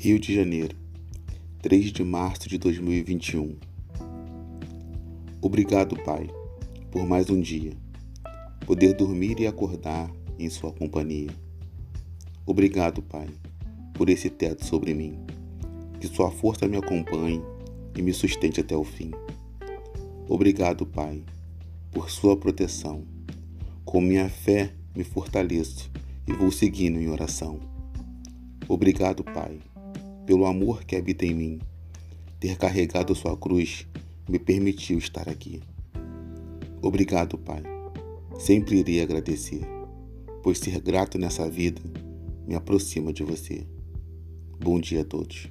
Rio de Janeiro, 3 de março de 2021. Obrigado, Pai, por mais um dia, poder dormir e acordar em Sua companhia. Obrigado, Pai, por esse teto sobre mim, que Sua força me acompanhe e me sustente até o fim. Obrigado, Pai, por Sua proteção. Com minha fé me fortaleço e vou seguindo em oração. Obrigado, Pai pelo amor que habita em mim. Ter carregado sua cruz me permitiu estar aqui. Obrigado, Pai. Sempre irei agradecer, pois ser grato nessa vida me aproxima de você. Bom dia a todos.